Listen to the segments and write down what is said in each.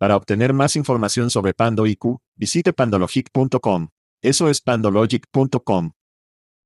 Para obtener más información sobre Pando IQ, visite pandologic.com. Eso es pandologic.com.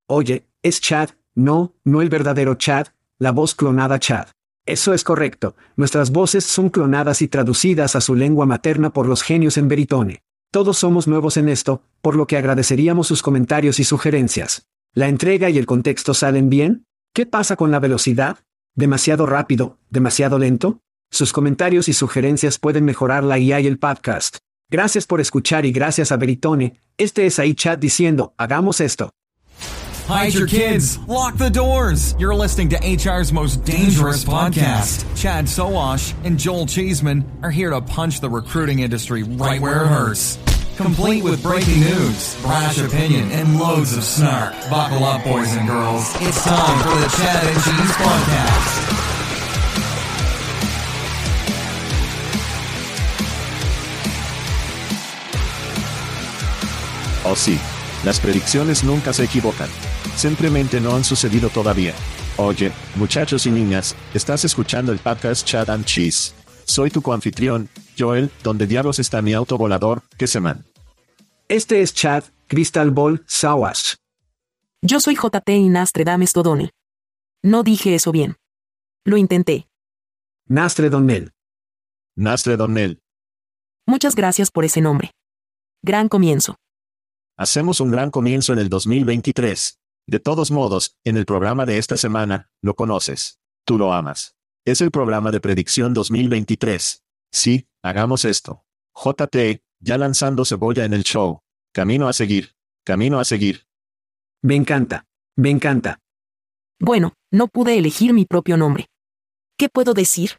Oye, es Chad, no, no el verdadero Chad, la voz clonada Chad. Eso es correcto, nuestras voces son clonadas y traducidas a su lengua materna por los genios en Veritone. Todos somos nuevos en esto, por lo que agradeceríamos sus comentarios y sugerencias. ¿La entrega y el contexto salen bien? ¿Qué pasa con la velocidad? ¿Demasiado rápido? ¿Demasiado lento? Sus comentarios y sugerencias pueden mejorar la IA y el podcast. Gracias por escuchar y gracias a Veritone. Este es ahí chat diciendo, hagamos esto. Hide your kids. Lock the doors. You're listening to HR's most dangerous podcast. Chad Soash and Joel Cheeseman are here to punch the recruiting industry right where it hurts. Complete with breaking news, brash opinion, and loads of snark. Buckle up, boys and girls. It's time for the Chad and Cheese Podcast. Oh sí, las predicciones nunca se equivocan. Simplemente no han sucedido todavía. Oye, muchachos y niñas, estás escuchando el podcast Chat and Cheese. Soy tu coanfitrión, Joel, donde diablos está mi auto volador, que se man. Este es Chad, Crystal Ball, Sawash. Yo soy JT y Nastre Stodone. No dije eso bien. Lo intenté. Nastre Donnell. Nastre Donnell. Muchas gracias por ese nombre. Gran comienzo. Hacemos un gran comienzo en el 2023. De todos modos, en el programa de esta semana, lo conoces. Tú lo amas. Es el programa de predicción 2023. Sí, hagamos esto. JT, ya lanzando cebolla en el show. Camino a seguir. Camino a seguir. Me encanta. Me encanta. Bueno, no pude elegir mi propio nombre. ¿Qué puedo decir?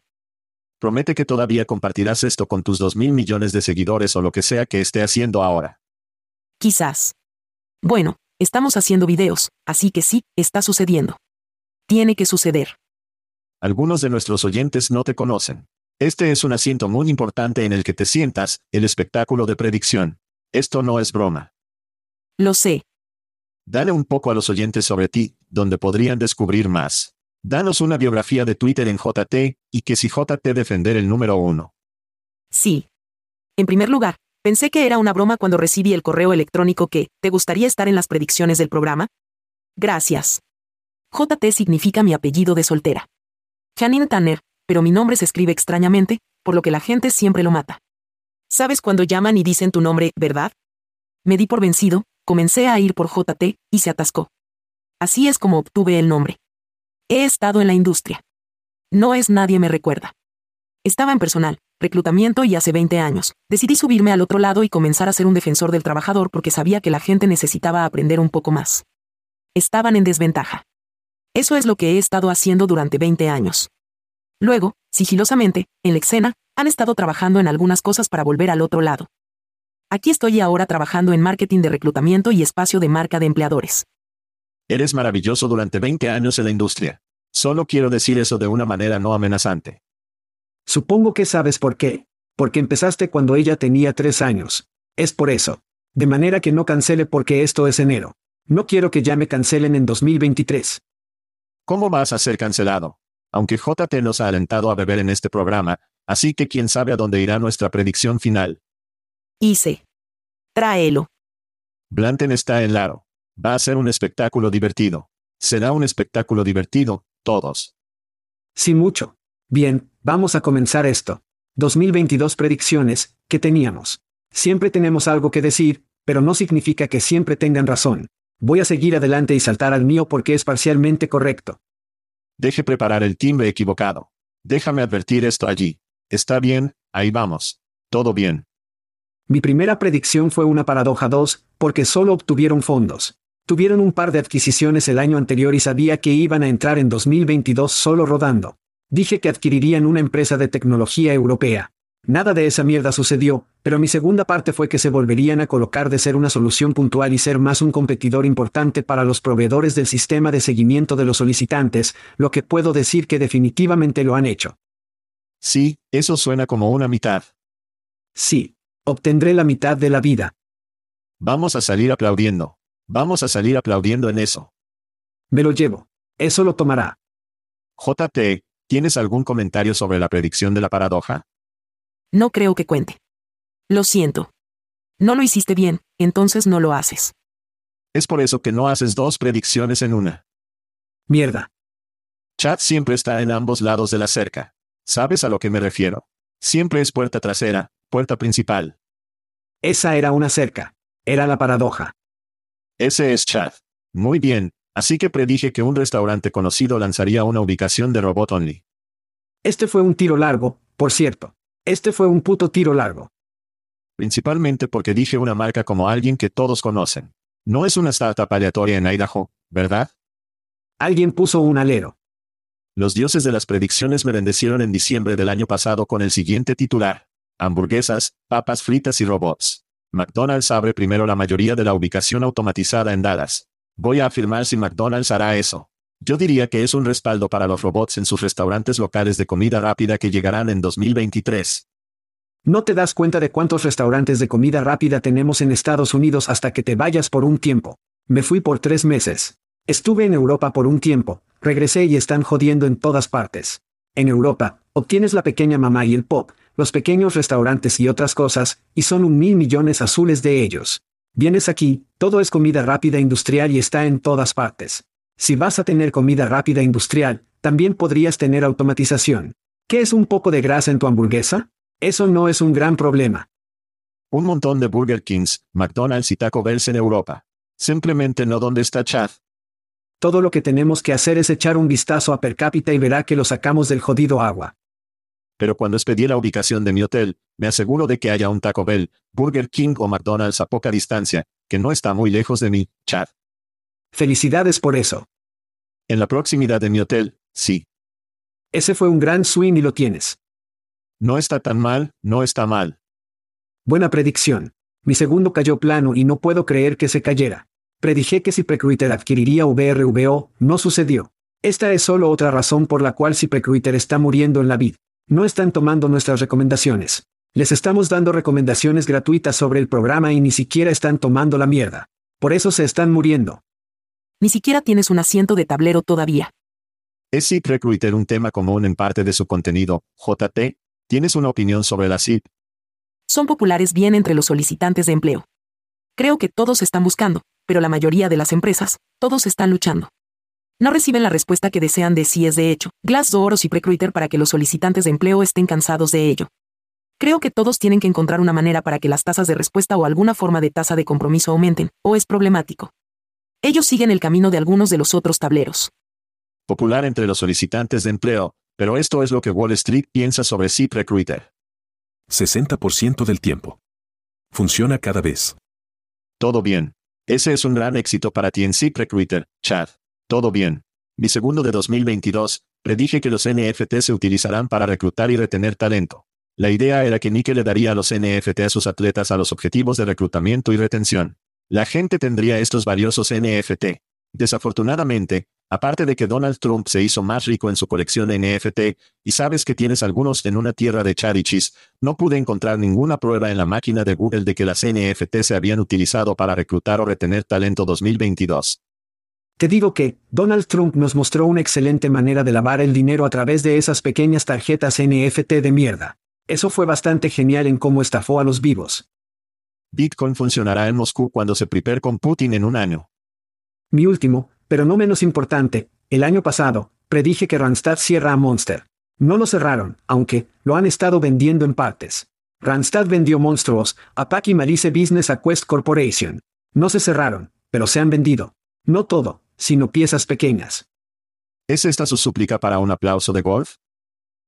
Promete que todavía compartirás esto con tus dos mil millones de seguidores o lo que sea que esté haciendo ahora. Quizás. Bueno, Estamos haciendo videos, así que sí, está sucediendo. Tiene que suceder. Algunos de nuestros oyentes no te conocen. Este es un asiento muy importante en el que te sientas, el espectáculo de predicción. Esto no es broma. Lo sé. Dale un poco a los oyentes sobre ti, donde podrían descubrir más. Danos una biografía de Twitter en JT, y que si JT defender el número uno. Sí. En primer lugar, Pensé que era una broma cuando recibí el correo electrónico que, ¿te gustaría estar en las predicciones del programa? Gracias. JT significa mi apellido de soltera. Janine Tanner, pero mi nombre se escribe extrañamente, por lo que la gente siempre lo mata. ¿Sabes cuando llaman y dicen tu nombre, verdad? Me di por vencido, comencé a ir por JT, y se atascó. Así es como obtuve el nombre. He estado en la industria. No es nadie me recuerda. Estaba en personal, reclutamiento y hace 20 años. Decidí subirme al otro lado y comenzar a ser un defensor del trabajador porque sabía que la gente necesitaba aprender un poco más. Estaban en desventaja. Eso es lo que he estado haciendo durante 20 años. Luego, sigilosamente, en la escena, han estado trabajando en algunas cosas para volver al otro lado. Aquí estoy ahora trabajando en marketing de reclutamiento y espacio de marca de empleadores. Eres maravilloso durante 20 años en la industria. Solo quiero decir eso de una manera no amenazante. Supongo que sabes por qué. Porque empezaste cuando ella tenía tres años. Es por eso. De manera que no cancele porque esto es enero. No quiero que ya me cancelen en 2023. ¿Cómo vas a ser cancelado? Aunque JT nos ha alentado a beber en este programa, así que quién sabe a dónde irá nuestra predicción final. Hice. Tráelo. Blanten está en Laro. Va a ser un espectáculo divertido. Será un espectáculo divertido, todos. Sí mucho. Bien, vamos a comenzar esto. 2022 predicciones, ¿qué teníamos? Siempre tenemos algo que decir, pero no significa que siempre tengan razón. Voy a seguir adelante y saltar al mío porque es parcialmente correcto. Deje preparar el timbre equivocado. Déjame advertir esto allí. Está bien, ahí vamos. Todo bien. Mi primera predicción fue una paradoja 2, porque solo obtuvieron fondos. Tuvieron un par de adquisiciones el año anterior y sabía que iban a entrar en 2022 solo rodando. Dije que adquirirían una empresa de tecnología europea. Nada de esa mierda sucedió, pero mi segunda parte fue que se volverían a colocar de ser una solución puntual y ser más un competidor importante para los proveedores del sistema de seguimiento de los solicitantes, lo que puedo decir que definitivamente lo han hecho. Sí, eso suena como una mitad. Sí. Obtendré la mitad de la vida. Vamos a salir aplaudiendo. Vamos a salir aplaudiendo en eso. Me lo llevo. Eso lo tomará. JT, ¿tienes algún comentario sobre la predicción de la paradoja? No creo que cuente. Lo siento. No lo hiciste bien, entonces no lo haces. Es por eso que no haces dos predicciones en una. Mierda. Chad siempre está en ambos lados de la cerca. ¿Sabes a lo que me refiero? Siempre es puerta trasera, puerta principal. Esa era una cerca. Era la paradoja. Ese es Chad. Muy bien, así que predije que un restaurante conocido lanzaría una ubicación de robot only. Este fue un tiro largo, por cierto. Este fue un puto tiro largo. Principalmente porque dije una marca como alguien que todos conocen. No es una startup aleatoria en Idaho, ¿verdad? Alguien puso un alero. Los dioses de las predicciones me bendecieron en diciembre del año pasado con el siguiente titular. Hamburguesas, papas fritas y robots. McDonald's abre primero la mayoría de la ubicación automatizada en Dallas. Voy a afirmar si McDonald's hará eso. Yo diría que es un respaldo para los robots en sus restaurantes locales de comida rápida que llegarán en 2023. No te das cuenta de cuántos restaurantes de comida rápida tenemos en Estados Unidos hasta que te vayas por un tiempo. Me fui por tres meses. Estuve en Europa por un tiempo, regresé y están jodiendo en todas partes. En Europa, obtienes la pequeña mamá y el pop, los pequeños restaurantes y otras cosas, y son un mil millones azules de ellos. Vienes aquí, todo es comida rápida industrial y está en todas partes. Si vas a tener comida rápida industrial, también podrías tener automatización. ¿Qué es un poco de grasa en tu hamburguesa? Eso no es un gran problema. Un montón de Burger Kings, McDonald's y Taco Bell en Europa. Simplemente no donde está Chad. Todo lo que tenemos que hacer es echar un vistazo a per cápita y verá que lo sacamos del jodido agua. Pero cuando expedí la ubicación de mi hotel, me aseguro de que haya un Taco Bell, Burger King o McDonald's a poca distancia, que no está muy lejos de mí, Chad. Felicidades por eso. En la proximidad de mi hotel, sí. Ese fue un gran swing y lo tienes. No está tan mal, no está mal. Buena predicción. Mi segundo cayó plano y no puedo creer que se cayera. Predije que si Precruiter adquiriría VRVO, no sucedió. Esta es solo otra razón por la cual si Precruiter está muriendo en la vid. No están tomando nuestras recomendaciones. Les estamos dando recomendaciones gratuitas sobre el programa y ni siquiera están tomando la mierda. Por eso se están muriendo. Ni siquiera tienes un asiento de tablero todavía. ¿Es SIP Recruiter un tema común en parte de su contenido, JT? ¿Tienes una opinión sobre la SIP? Son populares bien entre los solicitantes de empleo. Creo que todos están buscando, pero la mayoría de las empresas, todos están luchando. No reciben la respuesta que desean de si es de hecho, Glassdoor o Recruiter para que los solicitantes de empleo estén cansados de ello. Creo que todos tienen que encontrar una manera para que las tasas de respuesta o alguna forma de tasa de compromiso aumenten, o es problemático. Ellos siguen el camino de algunos de los otros tableros. Popular entre los solicitantes de empleo, pero esto es lo que Wall Street piensa sobre Zip Recruiter. 60% del tiempo. Funciona cada vez. Todo bien. Ese es un gran éxito para ti en Zip Recruiter, Chad. Todo bien. Mi segundo de 2022, predije que los NFT se utilizarán para reclutar y retener talento. La idea era que Nike le daría a los NFT a sus atletas a los objetivos de reclutamiento y retención. La gente tendría estos valiosos NFT. Desafortunadamente, aparte de que Donald Trump se hizo más rico en su colección de NFT, y sabes que tienes algunos en una tierra de charichis, no pude encontrar ninguna prueba en la máquina de Google de que las NFT se habían utilizado para reclutar o retener talento 2022. Te digo que, Donald Trump nos mostró una excelente manera de lavar el dinero a través de esas pequeñas tarjetas NFT de mierda. Eso fue bastante genial en cómo estafó a los vivos. Bitcoin funcionará en Moscú cuando se prepare con Putin en un año. Mi último, pero no menos importante, el año pasado, predije que Randstad cierra a Monster. No lo cerraron, aunque, lo han estado vendiendo en partes. Randstad vendió monstruos, a Pack y Malice Business a Quest Corporation. No se cerraron, pero se han vendido. No todo, sino piezas pequeñas. ¿Es esta su súplica para un aplauso de golf?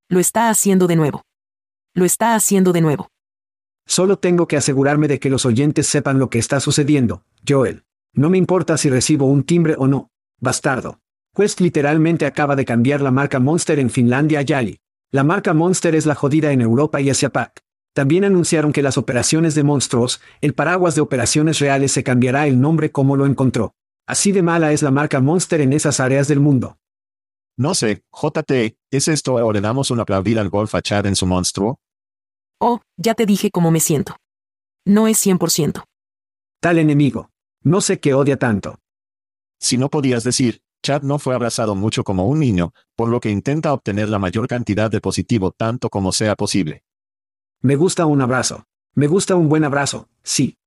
Lo está haciendo de nuevo. Lo está haciendo de nuevo. Solo tengo que asegurarme de que los oyentes sepan lo que está sucediendo, Joel. No me importa si recibo un timbre o no. Bastardo. Quest literalmente acaba de cambiar la marca Monster en Finlandia a Yali. La marca Monster es la jodida en Europa y Asia Pac. También anunciaron que las operaciones de monstruos, el paraguas de operaciones reales se cambiará el nombre como lo encontró. Así de mala es la marca Monster en esas áreas del mundo. No sé, JT, ¿es esto o le damos un aplaudir al golf a Chad en su monstruo? Oh, ya te dije cómo me siento. No es 100%. Tal enemigo. No sé qué odia tanto. Si no podías decir, Chad no fue abrazado mucho como un niño, por lo que intenta obtener la mayor cantidad de positivo tanto como sea posible. Me gusta un abrazo. Me gusta un buen abrazo, sí.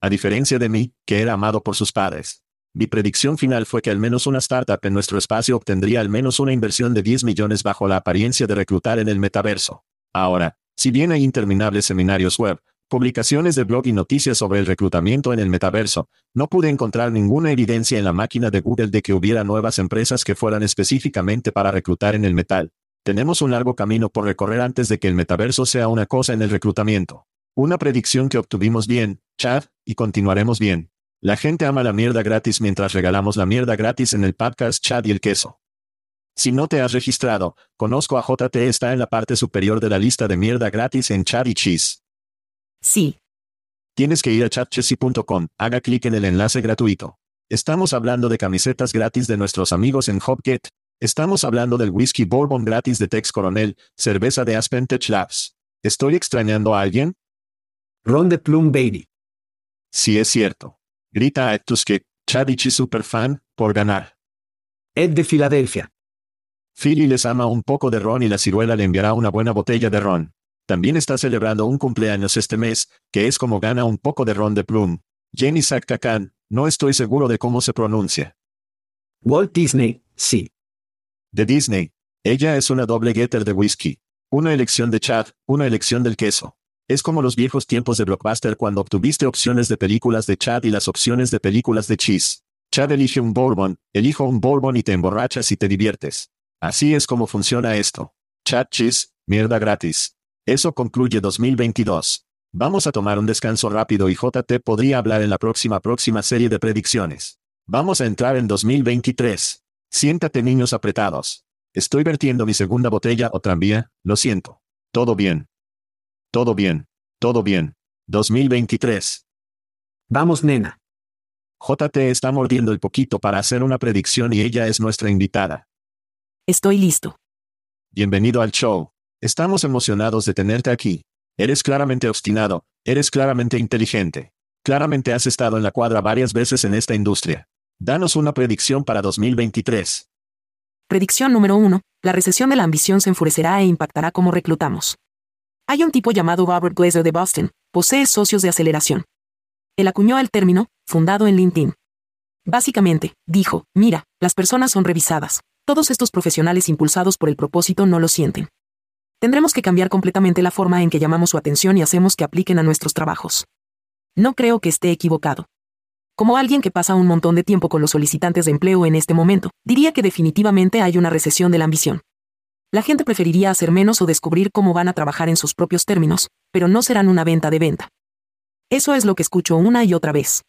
A diferencia de mí, que era amado por sus padres. Mi predicción final fue que al menos una startup en nuestro espacio obtendría al menos una inversión de 10 millones bajo la apariencia de reclutar en el metaverso. Ahora, si bien hay interminables seminarios web, publicaciones de blog y noticias sobre el reclutamiento en el metaverso, no pude encontrar ninguna evidencia en la máquina de Google de que hubiera nuevas empresas que fueran específicamente para reclutar en el metal. Tenemos un largo camino por recorrer antes de que el metaverso sea una cosa en el reclutamiento. Una predicción que obtuvimos bien, Chad, y continuaremos bien. La gente ama la mierda gratis mientras regalamos la mierda gratis en el podcast Chad y el queso. Si no te has registrado, conozco a JT está en la parte superior de la lista de mierda gratis en Chad y Cheese. Sí. Tienes que ir a chatchessy.com, haga clic en el enlace gratuito. Estamos hablando de camisetas gratis de nuestros amigos en Hopget. Estamos hablando del whisky bourbon gratis de Tex Coronel, cerveza de Aspen Tech Labs. ¿Estoy extrañando a alguien? Ron de Plum Baby. Sí es cierto. Grita a Tuske, Chadichi Superfan, por ganar. Ed de Filadelfia. Philly les ama un poco de ron y la ciruela le enviará una buena botella de ron. También está celebrando un cumpleaños este mes, que es como gana un poco de ron de plum. Jenny Saktakan, no estoy seguro de cómo se pronuncia. Walt Disney, sí. De Disney. Ella es una doble getter de whisky. Una elección de Chad, una elección del queso. Es como los viejos tiempos de Blockbuster cuando obtuviste opciones de películas de Chad y las opciones de películas de Cheese. Chad elige un bourbon, elijo un bourbon y te emborrachas y te diviertes. Así es como funciona esto. Chad Cheese, mierda gratis. Eso concluye 2022. Vamos a tomar un descanso rápido y JT podría hablar en la próxima próxima serie de predicciones. Vamos a entrar en 2023. Siéntate niños apretados. Estoy vertiendo mi segunda botella o tranvía, lo siento. Todo bien. Todo bien. Todo bien. 2023. Vamos, nena. JT está mordiendo el poquito para hacer una predicción y ella es nuestra invitada. Estoy listo. Bienvenido al show. Estamos emocionados de tenerte aquí. Eres claramente obstinado, eres claramente inteligente. Claramente has estado en la cuadra varias veces en esta industria. Danos una predicción para 2023. Predicción número 1. La recesión de la ambición se enfurecerá e impactará cómo reclutamos. Hay un tipo llamado Robert Glazer de Boston, posee socios de aceleración. Él acuñó el término, fundado en LinkedIn. Básicamente, dijo, mira, las personas son revisadas. Todos estos profesionales impulsados por el propósito no lo sienten. Tendremos que cambiar completamente la forma en que llamamos su atención y hacemos que apliquen a nuestros trabajos. No creo que esté equivocado. Como alguien que pasa un montón de tiempo con los solicitantes de empleo en este momento, diría que definitivamente hay una recesión de la ambición. La gente preferiría hacer menos o descubrir cómo van a trabajar en sus propios términos, pero no serán una venta de venta. Eso es lo que escucho una y otra vez.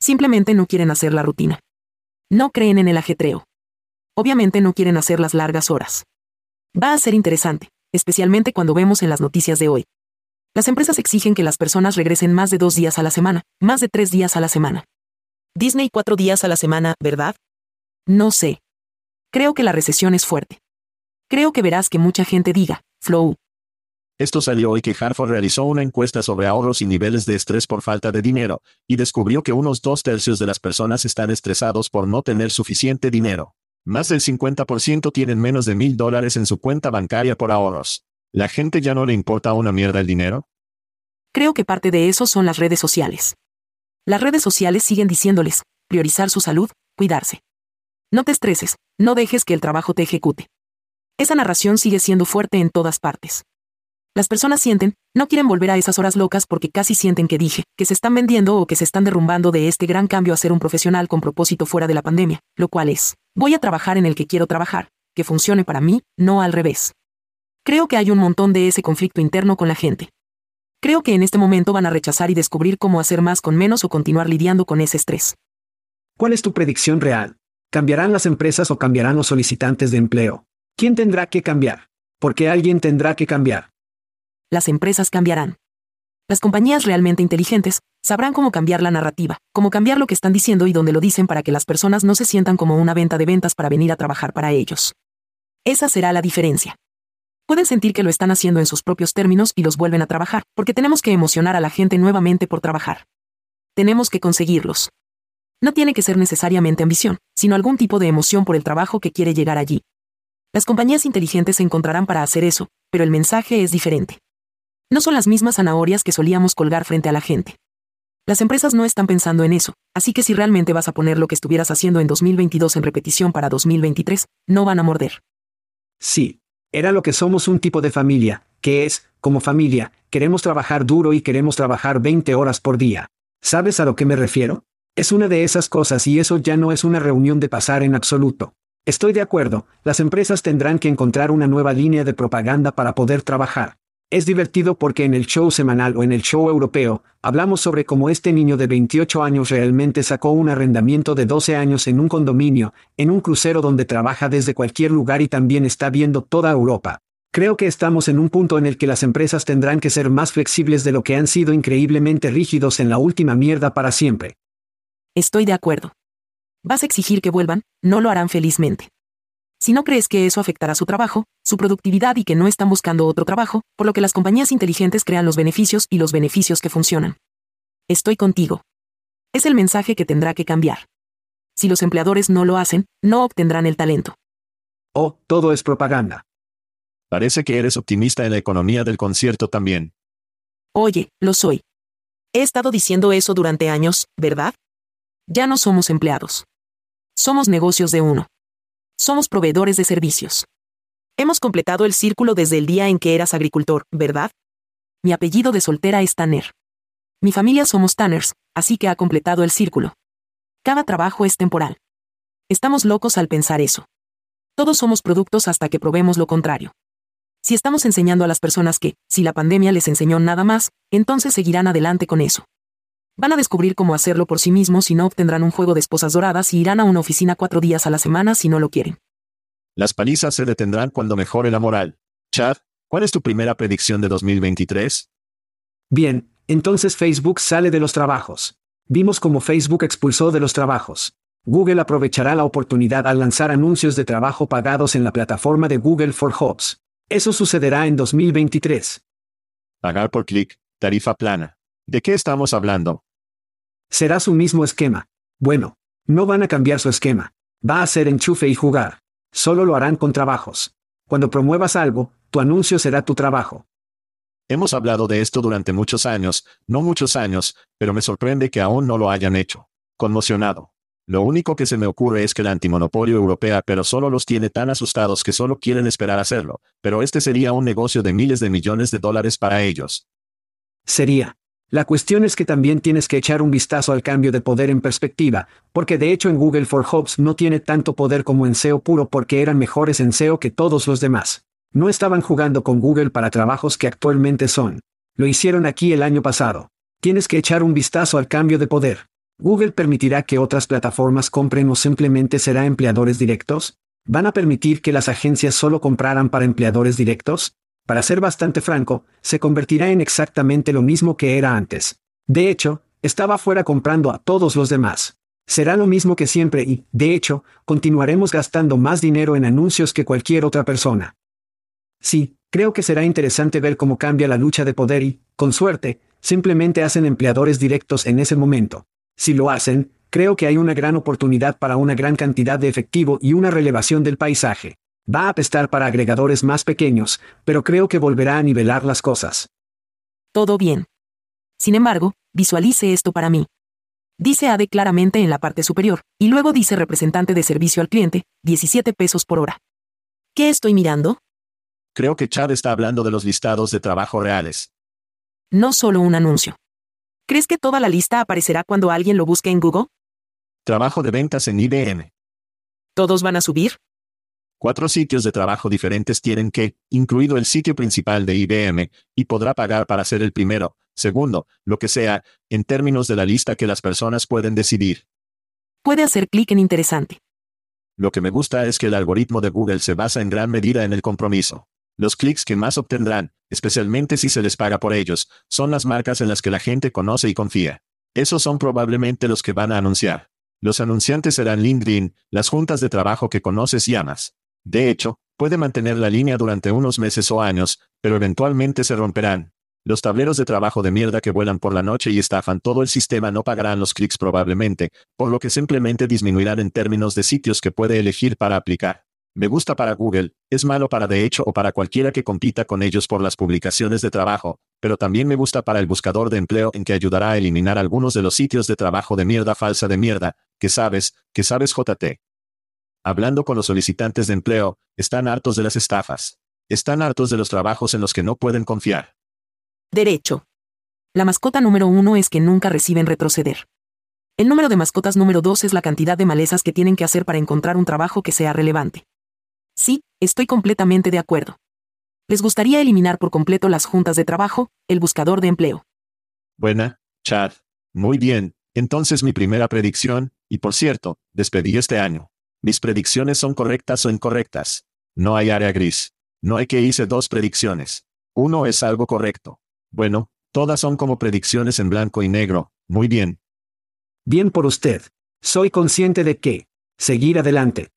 Simplemente no quieren hacer la rutina. No creen en el ajetreo. Obviamente no quieren hacer las largas horas. Va a ser interesante especialmente cuando vemos en las noticias de hoy. Las empresas exigen que las personas regresen más de dos días a la semana, más de tres días a la semana. Disney cuatro días a la semana, ¿verdad? No sé. Creo que la recesión es fuerte. Creo que verás que mucha gente diga, flow. Esto salió hoy que Harford realizó una encuesta sobre ahorros y niveles de estrés por falta de dinero, y descubrió que unos dos tercios de las personas están estresados por no tener suficiente dinero. Más del 50% tienen menos de mil dólares en su cuenta bancaria por ahorros. ¿La gente ya no le importa una mierda el dinero? Creo que parte de eso son las redes sociales. Las redes sociales siguen diciéndoles, priorizar su salud, cuidarse. No te estreses, no dejes que el trabajo te ejecute. Esa narración sigue siendo fuerte en todas partes. Las personas sienten, no quieren volver a esas horas locas porque casi sienten que dije, que se están vendiendo o que se están derrumbando de este gran cambio a ser un profesional con propósito fuera de la pandemia, lo cual es, voy a trabajar en el que quiero trabajar, que funcione para mí, no al revés. Creo que hay un montón de ese conflicto interno con la gente. Creo que en este momento van a rechazar y descubrir cómo hacer más con menos o continuar lidiando con ese estrés. ¿Cuál es tu predicción real? ¿Cambiarán las empresas o cambiarán los solicitantes de empleo? ¿Quién tendrá que cambiar? Porque alguien tendrá que cambiar las empresas cambiarán. Las compañías realmente inteligentes sabrán cómo cambiar la narrativa, cómo cambiar lo que están diciendo y dónde lo dicen para que las personas no se sientan como una venta de ventas para venir a trabajar para ellos. Esa será la diferencia. Pueden sentir que lo están haciendo en sus propios términos y los vuelven a trabajar, porque tenemos que emocionar a la gente nuevamente por trabajar. Tenemos que conseguirlos. No tiene que ser necesariamente ambición, sino algún tipo de emoción por el trabajo que quiere llegar allí. Las compañías inteligentes se encontrarán para hacer eso, pero el mensaje es diferente. No son las mismas zanahorias que solíamos colgar frente a la gente. Las empresas no están pensando en eso, así que si realmente vas a poner lo que estuvieras haciendo en 2022 en repetición para 2023, no van a morder. Sí, era lo que somos un tipo de familia, que es, como familia, queremos trabajar duro y queremos trabajar 20 horas por día. ¿Sabes a lo que me refiero? Es una de esas cosas y eso ya no es una reunión de pasar en absoluto. Estoy de acuerdo, las empresas tendrán que encontrar una nueva línea de propaganda para poder trabajar. Es divertido porque en el show semanal o en el show europeo, hablamos sobre cómo este niño de 28 años realmente sacó un arrendamiento de 12 años en un condominio, en un crucero donde trabaja desde cualquier lugar y también está viendo toda Europa. Creo que estamos en un punto en el que las empresas tendrán que ser más flexibles de lo que han sido increíblemente rígidos en la última mierda para siempre. Estoy de acuerdo. Vas a exigir que vuelvan, no lo harán felizmente. Si no crees que eso afectará su trabajo, su productividad y que no están buscando otro trabajo, por lo que las compañías inteligentes crean los beneficios y los beneficios que funcionan. Estoy contigo. Es el mensaje que tendrá que cambiar. Si los empleadores no lo hacen, no obtendrán el talento. Oh, todo es propaganda. Parece que eres optimista en la economía del concierto también. Oye, lo soy. He estado diciendo eso durante años, ¿verdad? Ya no somos empleados. Somos negocios de uno. Somos proveedores de servicios. Hemos completado el círculo desde el día en que eras agricultor, ¿verdad? Mi apellido de soltera es Tanner. Mi familia somos Tanners, así que ha completado el círculo. Cada trabajo es temporal. Estamos locos al pensar eso. Todos somos productos hasta que probemos lo contrario. Si estamos enseñando a las personas que, si la pandemia les enseñó nada más, entonces seguirán adelante con eso. Van a descubrir cómo hacerlo por sí mismos y no obtendrán un juego de esposas doradas y irán a una oficina cuatro días a la semana si no lo quieren. Las palizas se detendrán cuando mejore la moral. Chad, ¿cuál es tu primera predicción de 2023? Bien, entonces Facebook sale de los trabajos. Vimos cómo Facebook expulsó de los trabajos. Google aprovechará la oportunidad al lanzar anuncios de trabajo pagados en la plataforma de Google for Jobs. Eso sucederá en 2023. Pagar por clic, tarifa plana. ¿De qué estamos hablando? Será su mismo esquema. Bueno, no van a cambiar su esquema. Va a ser enchufe y jugar. Solo lo harán con trabajos. Cuando promuevas algo, tu anuncio será tu trabajo. Hemos hablado de esto durante muchos años, no muchos años, pero me sorprende que aún no lo hayan hecho. Conmocionado. Lo único que se me ocurre es que la antimonopolio europea pero solo los tiene tan asustados que solo quieren esperar hacerlo, pero este sería un negocio de miles de millones de dólares para ellos. Sería. La cuestión es que también tienes que echar un vistazo al cambio de poder en perspectiva, porque de hecho en Google for Jobs no tiene tanto poder como en SEO puro porque eran mejores en SEO que todos los demás. No estaban jugando con Google para trabajos que actualmente son. Lo hicieron aquí el año pasado. Tienes que echar un vistazo al cambio de poder. ¿Google permitirá que otras plataformas compren o simplemente será empleadores directos? ¿Van a permitir que las agencias solo compraran para empleadores directos? Para ser bastante franco, se convertirá en exactamente lo mismo que era antes. De hecho, estaba fuera comprando a todos los demás. Será lo mismo que siempre y, de hecho, continuaremos gastando más dinero en anuncios que cualquier otra persona. Sí, creo que será interesante ver cómo cambia la lucha de poder y, con suerte, simplemente hacen empleadores directos en ese momento. Si lo hacen, creo que hay una gran oportunidad para una gran cantidad de efectivo y una relevación del paisaje. Va a apestar para agregadores más pequeños, pero creo que volverá a nivelar las cosas. Todo bien. Sin embargo, visualice esto para mí. Dice AD claramente en la parte superior, y luego dice representante de servicio al cliente, 17 pesos por hora. ¿Qué estoy mirando? Creo que Chad está hablando de los listados de trabajo reales. No solo un anuncio. ¿Crees que toda la lista aparecerá cuando alguien lo busque en Google? Trabajo de ventas en IBM. ¿Todos van a subir? Cuatro sitios de trabajo diferentes tienen que, incluido el sitio principal de IBM, y podrá pagar para ser el primero, segundo, lo que sea, en términos de la lista que las personas pueden decidir. Puede hacer clic en interesante. Lo que me gusta es que el algoritmo de Google se basa en gran medida en el compromiso. Los clics que más obtendrán, especialmente si se les paga por ellos, son las marcas en las que la gente conoce y confía. Esos son probablemente los que van a anunciar. Los anunciantes serán LinkedIn, las juntas de trabajo que conoces y amas. De hecho, puede mantener la línea durante unos meses o años, pero eventualmente se romperán. Los tableros de trabajo de mierda que vuelan por la noche y estafan todo el sistema no pagarán los clics probablemente, por lo que simplemente disminuirán en términos de sitios que puede elegir para aplicar. Me gusta para Google, es malo para de hecho o para cualquiera que compita con ellos por las publicaciones de trabajo, pero también me gusta para el buscador de empleo en que ayudará a eliminar algunos de los sitios de trabajo de mierda falsa de mierda, que sabes, que sabes JT. Hablando con los solicitantes de empleo, están hartos de las estafas. Están hartos de los trabajos en los que no pueden confiar. Derecho. La mascota número uno es que nunca reciben retroceder. El número de mascotas número dos es la cantidad de malezas que tienen que hacer para encontrar un trabajo que sea relevante. Sí, estoy completamente de acuerdo. Les gustaría eliminar por completo las juntas de trabajo, el buscador de empleo. Buena, Chad. Muy bien, entonces mi primera predicción, y por cierto, despedí este año. Mis predicciones son correctas o incorrectas. No hay área gris. No hay que hice dos predicciones. Uno es algo correcto. Bueno, todas son como predicciones en blanco y negro. Muy bien. Bien por usted. Soy consciente de que. Seguir adelante.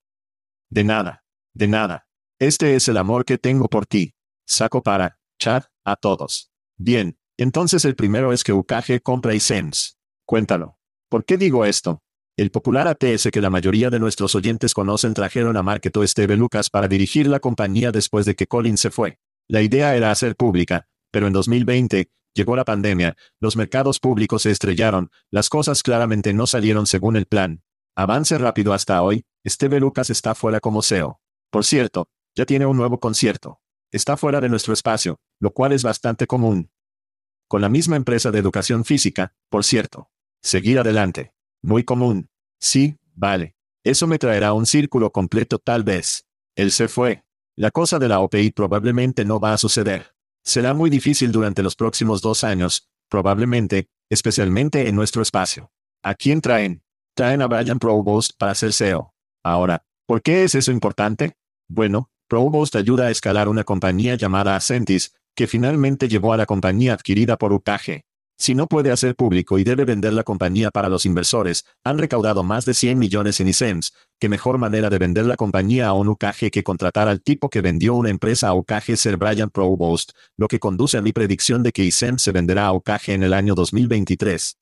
De nada. De nada. Este es el amor que tengo por ti. Saco para, Chad, a todos. Bien, entonces el primero es que UKG compra iSense. Cuéntalo. ¿Por qué digo esto? El popular ATS que la mayoría de nuestros oyentes conocen trajeron a Marketo Esteve Lucas para dirigir la compañía después de que Colin se fue. La idea era hacer pública, pero en 2020, llegó la pandemia, los mercados públicos se estrellaron, las cosas claramente no salieron según el plan. Avance rápido hasta hoy, Esteve Lucas está fuera como CEO. Por cierto, ya tiene un nuevo concierto. Está fuera de nuestro espacio, lo cual es bastante común. Con la misma empresa de educación física, por cierto. Seguir adelante. Muy común. Sí, vale. Eso me traerá un círculo completo tal vez. Él se fue. La cosa de la OPI probablemente no va a suceder. Será muy difícil durante los próximos dos años, probablemente, especialmente en nuestro espacio. ¿A quién traen? Traen a Brian Provost para ser CEO. Ahora, ¿por qué es eso importante? Bueno, Provost ayuda a escalar una compañía llamada Ascentis, que finalmente llevó a la compañía adquirida por UKG. Si no puede hacer público y debe vender la compañía para los inversores, han recaudado más de 100 millones en ISEMS. ¿Qué mejor manera de vender la compañía a un UKG que contratar al tipo que vendió una empresa a UKG ser Brian Provost, lo que conduce a mi predicción de que ISEMS se venderá a UKG en el año 2023.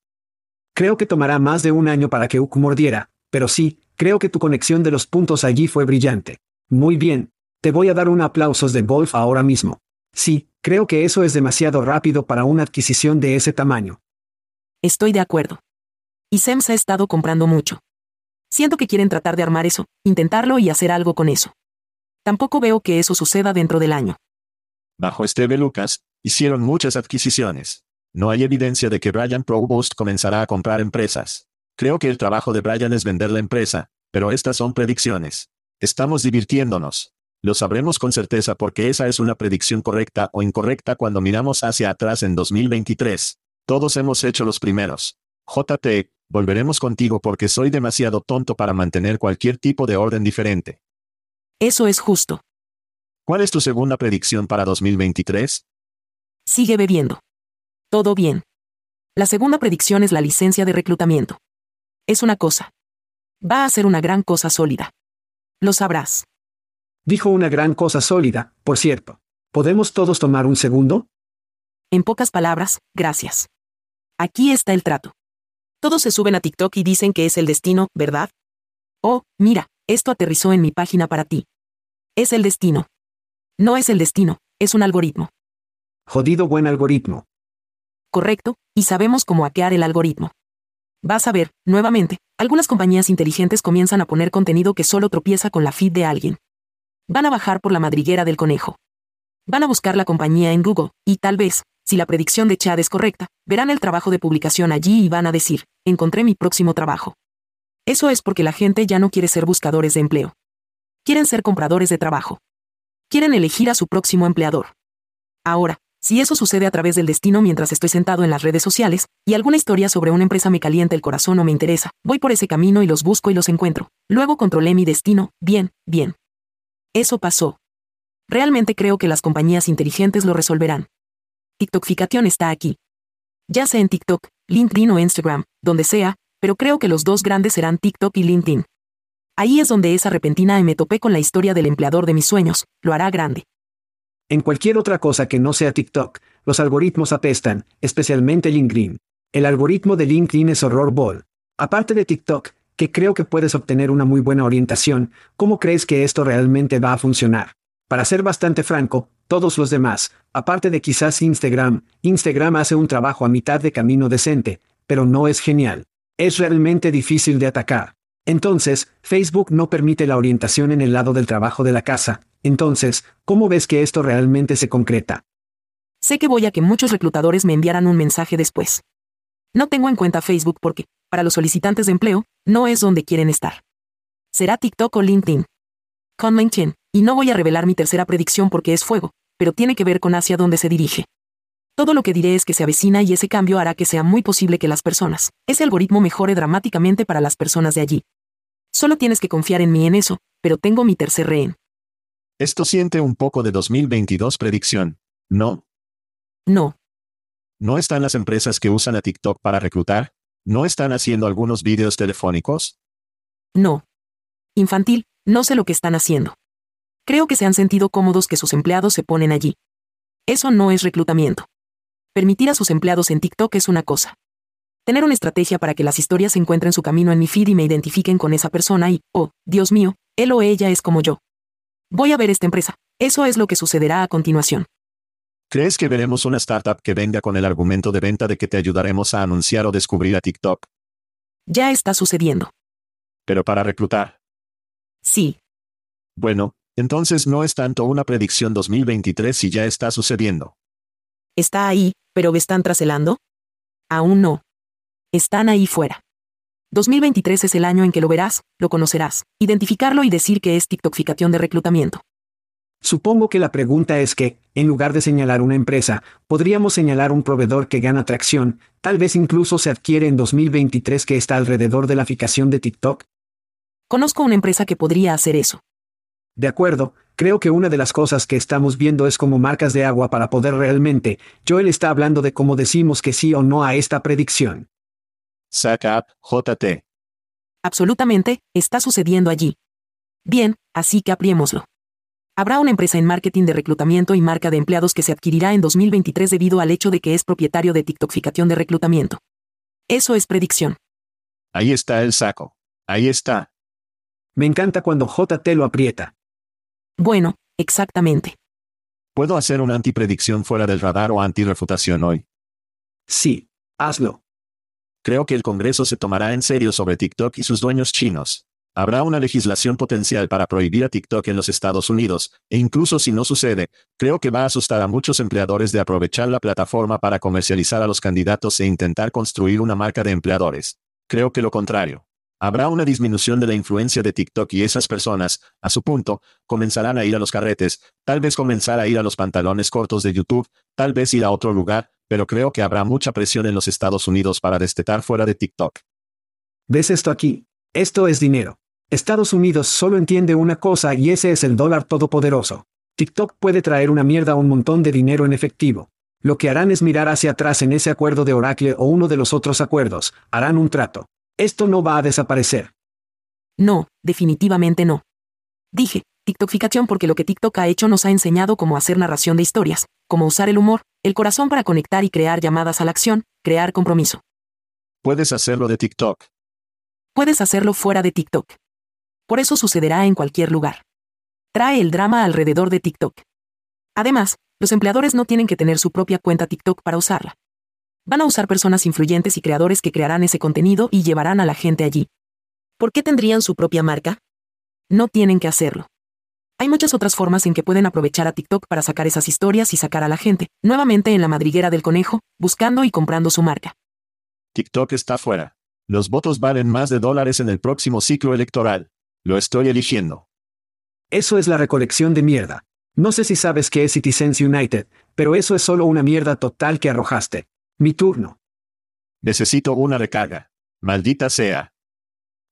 Creo que tomará más de un año para que UK mordiera, pero sí, creo que tu conexión de los puntos allí fue brillante. Muy bien. Te voy a dar un aplausos de Wolf ahora mismo. Sí, creo que eso es demasiado rápido para una adquisición de ese tamaño. Estoy de acuerdo. Y SEMS ha estado comprando mucho. Siento que quieren tratar de armar eso, intentarlo y hacer algo con eso. Tampoco veo que eso suceda dentro del año. Bajo Esteve Lucas, hicieron muchas adquisiciones. No hay evidencia de que Brian Provost comenzará a comprar empresas. Creo que el trabajo de Brian es vender la empresa, pero estas son predicciones. Estamos divirtiéndonos. Lo sabremos con certeza porque esa es una predicción correcta o incorrecta cuando miramos hacia atrás en 2023. Todos hemos hecho los primeros. JT, volveremos contigo porque soy demasiado tonto para mantener cualquier tipo de orden diferente. Eso es justo. ¿Cuál es tu segunda predicción para 2023? Sigue bebiendo. Todo bien. La segunda predicción es la licencia de reclutamiento. Es una cosa. Va a ser una gran cosa sólida. Lo sabrás. Dijo una gran cosa sólida, por cierto. ¿Podemos todos tomar un segundo? En pocas palabras, gracias. Aquí está el trato. Todos se suben a TikTok y dicen que es el destino, ¿verdad? Oh, mira, esto aterrizó en mi página para ti. Es el destino. No es el destino, es un algoritmo. Jodido buen algoritmo. Correcto, y sabemos cómo hackear el algoritmo. Vas a ver, nuevamente, algunas compañías inteligentes comienzan a poner contenido que solo tropieza con la feed de alguien. Van a bajar por la madriguera del conejo. Van a buscar la compañía en Google, y tal vez, si la predicción de Chad es correcta, verán el trabajo de publicación allí y van a decir, encontré mi próximo trabajo. Eso es porque la gente ya no quiere ser buscadores de empleo. Quieren ser compradores de trabajo. Quieren elegir a su próximo empleador. Ahora, si eso sucede a través del destino mientras estoy sentado en las redes sociales, y alguna historia sobre una empresa me calienta el corazón o me interesa, voy por ese camino y los busco y los encuentro. Luego controlé mi destino, bien, bien. Eso pasó. Realmente creo que las compañías inteligentes lo resolverán. TikTokificación está aquí. Ya sea en TikTok, LinkedIn o Instagram, donde sea, pero creo que los dos grandes serán TikTok y LinkedIn. Ahí es donde esa repentina me topé con la historia del empleador de mis sueños, lo hará grande. En cualquier otra cosa que no sea TikTok, los algoritmos apestan, especialmente LinkedIn. El algoritmo de LinkedIn es horror ball. Aparte de TikTok, que creo que puedes obtener una muy buena orientación, ¿cómo crees que esto realmente va a funcionar? Para ser bastante franco, todos los demás, aparte de quizás Instagram, Instagram hace un trabajo a mitad de camino decente, pero no es genial. Es realmente difícil de atacar. Entonces, Facebook no permite la orientación en el lado del trabajo de la casa. Entonces, ¿cómo ves que esto realmente se concreta? Sé que voy a que muchos reclutadores me enviaran un mensaje después. No tengo en cuenta Facebook porque, para los solicitantes de empleo, no es donde quieren estar. Será TikTok o LinkedIn. Con LinkedIn, y no voy a revelar mi tercera predicción porque es fuego, pero tiene que ver con hacia dónde se dirige. Todo lo que diré es que se avecina y ese cambio hará que sea muy posible que las personas, ese algoritmo mejore dramáticamente para las personas de allí. Solo tienes que confiar en mí en eso, pero tengo mi tercer rehén. Esto siente un poco de 2022 predicción, ¿no? No. ¿No están las empresas que usan a TikTok para reclutar? ¿No están haciendo algunos vídeos telefónicos? No. Infantil, no sé lo que están haciendo. Creo que se han sentido cómodos que sus empleados se ponen allí. Eso no es reclutamiento. Permitir a sus empleados en TikTok es una cosa. Tener una estrategia para que las historias encuentren su camino en mi feed y me identifiquen con esa persona y, oh, Dios mío, él o ella es como yo. Voy a ver esta empresa. Eso es lo que sucederá a continuación. ¿Crees que veremos una startup que venga con el argumento de venta de que te ayudaremos a anunciar o descubrir a TikTok? Ya está sucediendo. Pero para reclutar. Sí. Bueno, entonces no es tanto una predicción 2023 si ya está sucediendo. Está ahí, pero ¿están traselando? Aún no. Están ahí fuera. 2023 es el año en que lo verás, lo conocerás, identificarlo y decir que es TikTokificación de reclutamiento. Supongo que la pregunta es que, en lugar de señalar una empresa, podríamos señalar un proveedor que gana tracción, tal vez incluso se adquiere en 2023 que está alrededor de la fijación de TikTok. Conozco una empresa que podría hacer eso. De acuerdo, creo que una de las cosas que estamos viendo es como marcas de agua para poder realmente, Joel está hablando de cómo decimos que sí o no a esta predicción. Saca JT. Absolutamente, está sucediendo allí. Bien, así que apriémoslo. Habrá una empresa en marketing de reclutamiento y marca de empleados que se adquirirá en 2023 debido al hecho de que es propietario de TikTokificación de reclutamiento. Eso es predicción. Ahí está el saco. Ahí está. Me encanta cuando JT lo aprieta. Bueno, exactamente. ¿Puedo hacer una antipredicción fuera del radar o antirefutación hoy? Sí, hazlo. Creo que el Congreso se tomará en serio sobre TikTok y sus dueños chinos. Habrá una legislación potencial para prohibir a TikTok en los Estados Unidos, e incluso si no sucede, creo que va a asustar a muchos empleadores de aprovechar la plataforma para comercializar a los candidatos e intentar construir una marca de empleadores. Creo que lo contrario. Habrá una disminución de la influencia de TikTok y esas personas, a su punto, comenzarán a ir a los carretes, tal vez comenzar a ir a los pantalones cortos de YouTube, tal vez ir a otro lugar, pero creo que habrá mucha presión en los Estados Unidos para destetar fuera de TikTok. ¿Ves esto aquí? Esto es dinero. Estados Unidos solo entiende una cosa y ese es el dólar todopoderoso. TikTok puede traer una mierda un montón de dinero en efectivo. Lo que harán es mirar hacia atrás en ese acuerdo de Oracle o uno de los otros acuerdos, harán un trato. Esto no va a desaparecer. No, definitivamente no. Dije, TikTokificación porque lo que TikTok ha hecho nos ha enseñado cómo hacer narración de historias, cómo usar el humor, el corazón para conectar y crear llamadas a la acción, crear compromiso. Puedes hacerlo de TikTok. Puedes hacerlo fuera de TikTok. Por eso sucederá en cualquier lugar. Trae el drama alrededor de TikTok. Además, los empleadores no tienen que tener su propia cuenta TikTok para usarla. Van a usar personas influyentes y creadores que crearán ese contenido y llevarán a la gente allí. ¿Por qué tendrían su propia marca? No tienen que hacerlo. Hay muchas otras formas en que pueden aprovechar a TikTok para sacar esas historias y sacar a la gente, nuevamente en la madriguera del conejo, buscando y comprando su marca. TikTok está fuera. Los votos valen más de dólares en el próximo ciclo electoral. Lo estoy eligiendo. Eso es la recolección de mierda. No sé si sabes qué es Citizens United, pero eso es solo una mierda total que arrojaste. Mi turno. Necesito una recarga. Maldita sea.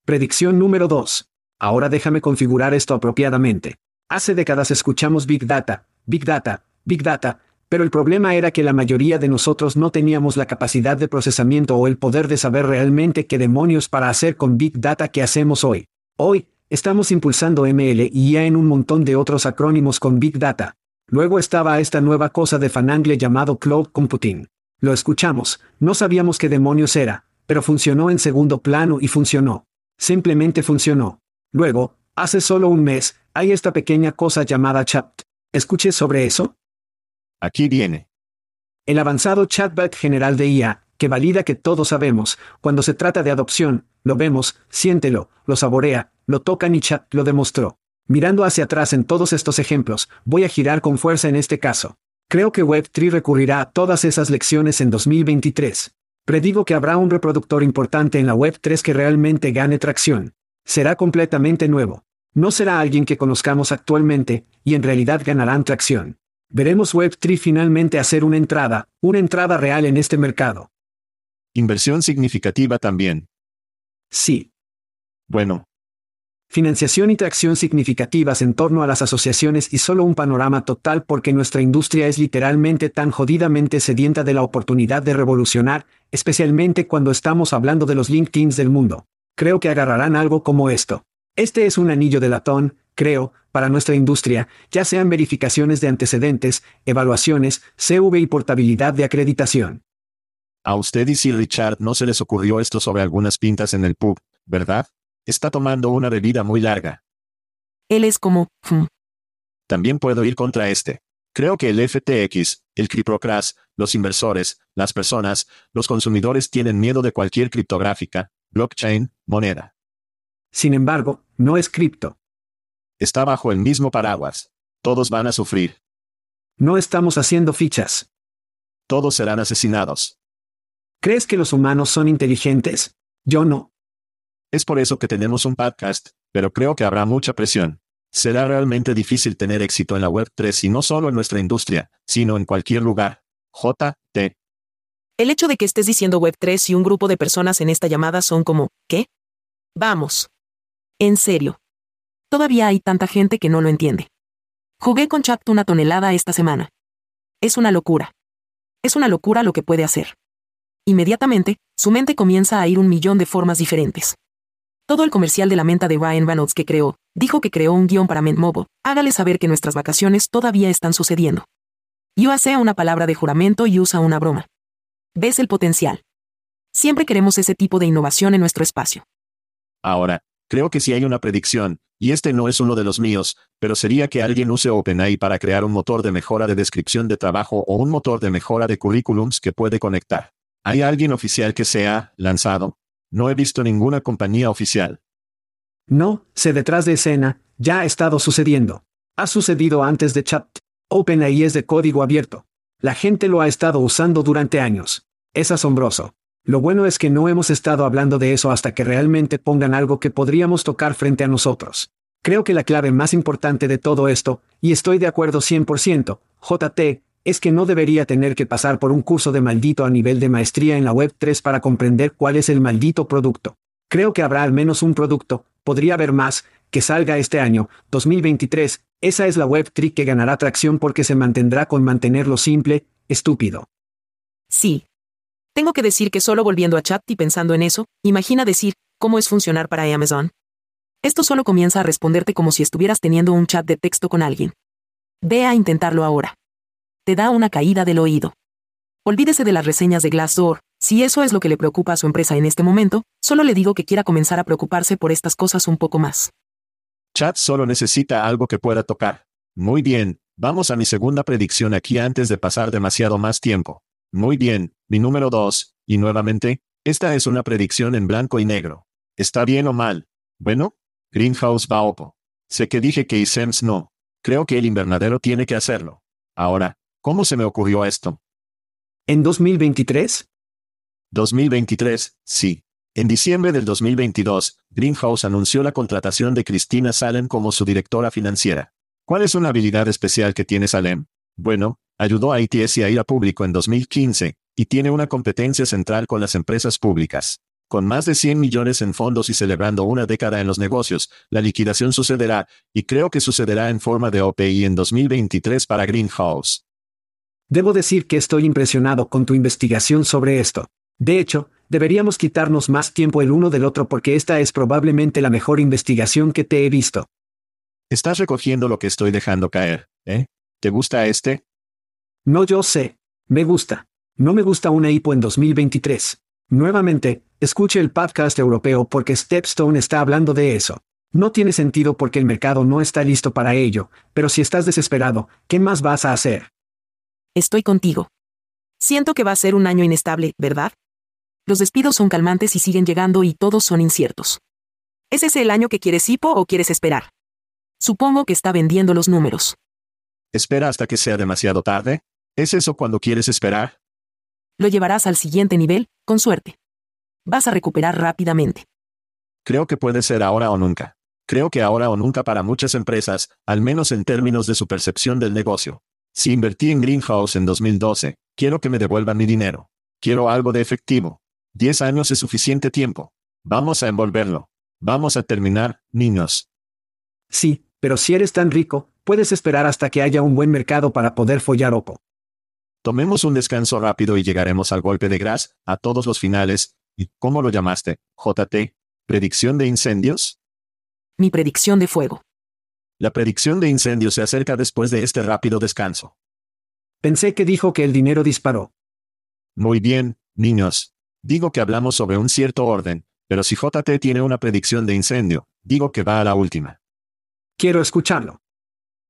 Predicción número 2. Ahora déjame configurar esto apropiadamente. Hace décadas escuchamos Big Data, Big Data, Big Data, pero el problema era que la mayoría de nosotros no teníamos la capacidad de procesamiento o el poder de saber realmente qué demonios para hacer con Big Data que hacemos hoy. Hoy, estamos impulsando ML y ya en un montón de otros acrónimos con Big Data. Luego estaba esta nueva cosa de Fanangle llamado Cloud Computing. Lo escuchamos, no sabíamos qué demonios era, pero funcionó en segundo plano y funcionó. Simplemente funcionó. Luego, hace solo un mes, hay esta pequeña cosa llamada chat. ¿Escuché sobre eso? Aquí viene. El avanzado chatbot general de IA, que valida que todos sabemos, cuando se trata de adopción, lo vemos, siéntelo, lo saborea, lo toca y chat lo demostró. Mirando hacia atrás en todos estos ejemplos, voy a girar con fuerza en este caso. Creo que Web3 recurrirá a todas esas lecciones en 2023. Predigo que habrá un reproductor importante en la Web3 que realmente gane tracción. Será completamente nuevo. No será alguien que conozcamos actualmente, y en realidad ganarán tracción. Veremos Web3 finalmente hacer una entrada, una entrada real en este mercado. Inversión significativa también. Sí. Bueno, Financiación y tracción significativas en torno a las asociaciones y solo un panorama total porque nuestra industria es literalmente tan jodidamente sedienta de la oportunidad de revolucionar, especialmente cuando estamos hablando de los LinkedIns del mundo. Creo que agarrarán algo como esto. Este es un anillo de latón, creo, para nuestra industria, ya sean verificaciones de antecedentes, evaluaciones, CV y portabilidad de acreditación. a usted y si Richard no se les ocurrió esto sobre algunas pintas en el pub, ¿verdad? Está tomando una bebida muy larga. Él es como, hmm, También puedo ir contra este. Creo que el FTX, el criptocrash, los inversores, las personas, los consumidores tienen miedo de cualquier criptográfica, blockchain, moneda. Sin embargo, no es cripto. Está bajo el mismo paraguas. Todos van a sufrir. No estamos haciendo fichas. Todos serán asesinados. ¿Crees que los humanos son inteligentes? Yo no. Es por eso que tenemos un podcast, pero creo que habrá mucha presión. Será realmente difícil tener éxito en la Web3 y no solo en nuestra industria, sino en cualquier lugar. JT. el hecho de que estés diciendo Web3 y un grupo de personas en esta llamada son como, ¿qué? Vamos. En serio. Todavía hay tanta gente que no lo entiende. Jugué con Chat una tonelada esta semana. Es una locura. Es una locura lo que puede hacer. Inmediatamente, su mente comienza a ir un millón de formas diferentes. Todo el comercial de la menta de Ryan Reynolds que creó, dijo que creó un guion para Ment Mobile. Hágale saber que nuestras vacaciones todavía están sucediendo. Yo hace una palabra de juramento y usa una broma. ¿Ves el potencial? Siempre queremos ese tipo de innovación en nuestro espacio. Ahora, creo que si hay una predicción, y este no es uno de los míos, pero sería que alguien use OpenAI para crear un motor de mejora de descripción de trabajo o un motor de mejora de currículums que puede conectar. ¿Hay alguien oficial que se ha lanzado? No he visto ninguna compañía oficial. No, sé detrás de escena, ya ha estado sucediendo. Ha sucedido antes de chat. OpenAI es de código abierto. La gente lo ha estado usando durante años. Es asombroso. Lo bueno es que no hemos estado hablando de eso hasta que realmente pongan algo que podríamos tocar frente a nosotros. Creo que la clave más importante de todo esto, y estoy de acuerdo 100%, JT, es que no debería tener que pasar por un curso de maldito a nivel de maestría en la Web3 para comprender cuál es el maldito producto. Creo que habrá al menos un producto, podría haber más, que salga este año, 2023, esa es la Web3 que ganará tracción porque se mantendrá con mantenerlo simple, estúpido. Sí. Tengo que decir que solo volviendo a chat y pensando en eso, imagina decir, ¿cómo es funcionar para Amazon? Esto solo comienza a responderte como si estuvieras teniendo un chat de texto con alguien. Ve a intentarlo ahora. Te da una caída del oído. Olvídese de las reseñas de Glassdoor, si eso es lo que le preocupa a su empresa en este momento, solo le digo que quiera comenzar a preocuparse por estas cosas un poco más. Chat solo necesita algo que pueda tocar. Muy bien, vamos a mi segunda predicción aquí antes de pasar demasiado más tiempo. Muy bien, mi número 2, y nuevamente, esta es una predicción en blanco y negro. ¿Está bien o mal? Bueno, Greenhouse va opo. Sé que dije que ISEMS no. Creo que el invernadero tiene que hacerlo. Ahora, ¿cómo se me ocurrió esto? ¿En 2023? 2023, sí. En diciembre del 2022, Greenhouse anunció la contratación de Cristina Salem como su directora financiera. ¿Cuál es una habilidad especial que tiene Salem? Bueno, ayudó a ITS a ir a público en 2015, y tiene una competencia central con las empresas públicas. Con más de 100 millones en fondos y celebrando una década en los negocios, la liquidación sucederá, y creo que sucederá en forma de OPI en 2023 para Greenhouse. Debo decir que estoy impresionado con tu investigación sobre esto. De hecho, deberíamos quitarnos más tiempo el uno del otro porque esta es probablemente la mejor investigación que te he visto. Estás recogiendo lo que estoy dejando caer, ¿eh? ¿Te gusta este? No yo sé. Me gusta. No me gusta una hipo en 2023. Nuevamente, escuche el podcast europeo porque Stepstone está hablando de eso. No tiene sentido porque el mercado no está listo para ello, pero si estás desesperado, ¿qué más vas a hacer? Estoy contigo. Siento que va a ser un año inestable, ¿verdad? Los despidos son calmantes y siguen llegando y todos son inciertos. ¿Es ese el año que quieres hipo o quieres esperar? Supongo que está vendiendo los números. ¿Espera hasta que sea demasiado tarde? ¿Es eso cuando quieres esperar? Lo llevarás al siguiente nivel, con suerte. Vas a recuperar rápidamente. Creo que puede ser ahora o nunca. Creo que ahora o nunca para muchas empresas, al menos en términos de su percepción del negocio. Si invertí en Greenhouse en 2012, quiero que me devuelvan mi dinero. Quiero algo de efectivo. Diez años es suficiente tiempo. Vamos a envolverlo. Vamos a terminar, niños. Sí, pero si eres tan rico, puedes esperar hasta que haya un buen mercado para poder follar Opo. Tomemos un descanso rápido y llegaremos al golpe de gras, a todos los finales. ¿Y cómo lo llamaste? JT. ¿Predicción de incendios? Mi predicción de fuego. La predicción de incendios se acerca después de este rápido descanso. Pensé que dijo que el dinero disparó. Muy bien, niños. Digo que hablamos sobre un cierto orden, pero si JT tiene una predicción de incendio, digo que va a la última. Quiero escucharlo.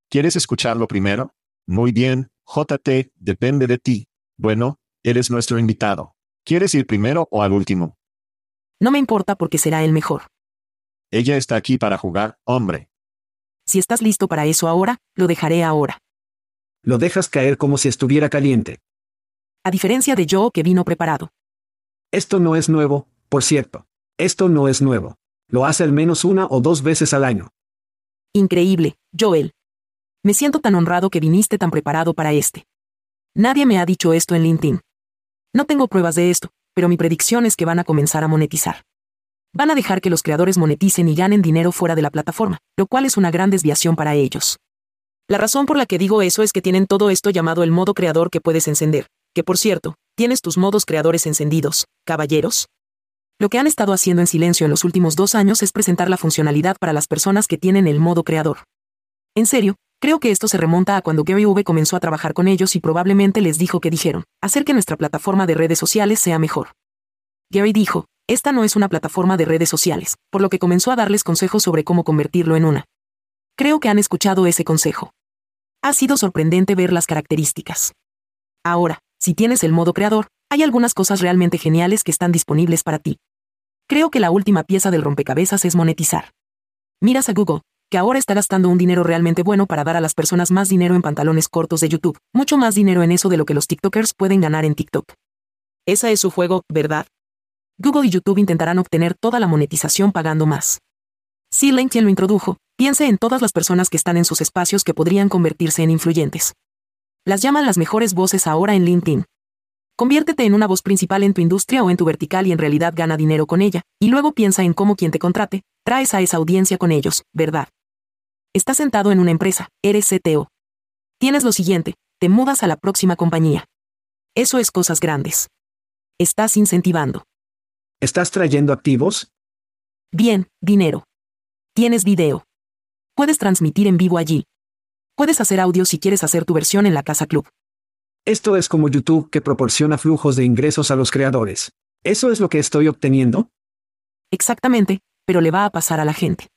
¿Quieres escucharlo primero? Muy bien, JT, depende de ti. Bueno, eres nuestro invitado. ¿Quieres ir primero o al último? No me importa porque será el mejor. Ella está aquí para jugar, hombre. Si estás listo para eso ahora, lo dejaré ahora. Lo dejas caer como si estuviera caliente. A diferencia de yo que vino preparado. Esto no es nuevo, por cierto. Esto no es nuevo. Lo hace al menos una o dos veces al año. Increíble, Joel. Me siento tan honrado que viniste tan preparado para este. Nadie me ha dicho esto en LinkedIn. No tengo pruebas de esto, pero mi predicción es que van a comenzar a monetizar. Van a dejar que los creadores moneticen y ganen dinero fuera de la plataforma, lo cual es una gran desviación para ellos. La razón por la que digo eso es que tienen todo esto llamado el modo creador que puedes encender, que por cierto, tienes tus modos creadores encendidos, caballeros. Lo que han estado haciendo en silencio en los últimos dos años es presentar la funcionalidad para las personas que tienen el modo creador. En serio, creo que esto se remonta a cuando Gary V comenzó a trabajar con ellos y probablemente les dijo que dijeron, hacer que nuestra plataforma de redes sociales sea mejor. Gary dijo, esta no es una plataforma de redes sociales, por lo que comenzó a darles consejos sobre cómo convertirlo en una. Creo que han escuchado ese consejo. Ha sido sorprendente ver las características. Ahora, si tienes el modo creador, hay algunas cosas realmente geniales que están disponibles para ti. Creo que la última pieza del rompecabezas es monetizar. Miras a Google, que ahora está gastando un dinero realmente bueno para dar a las personas más dinero en pantalones cortos de YouTube, mucho más dinero en eso de lo que los TikTokers pueden ganar en TikTok. Esa es su juego, ¿verdad? Google y YouTube intentarán obtener toda la monetización pagando más. Si quien lo introdujo, piense en todas las personas que están en sus espacios que podrían convertirse en influyentes. Las llaman las mejores voces ahora en LinkedIn. Conviértete en una voz principal en tu industria o en tu vertical y en realidad gana dinero con ella, y luego piensa en cómo quien te contrate, traes a esa audiencia con ellos, ¿verdad? Estás sentado en una empresa, eres CTO. Tienes lo siguiente, te mudas a la próxima compañía. Eso es cosas grandes. Estás incentivando. ¿Estás trayendo activos? Bien, dinero. Tienes video. Puedes transmitir en vivo allí, Puedes hacer audio si quieres hacer tu versión en la Casa Club. Esto es como YouTube que proporciona flujos de ingresos a los creadores. ¿Eso es lo que estoy obteniendo? Exactamente, pero le va a pasar a la gente.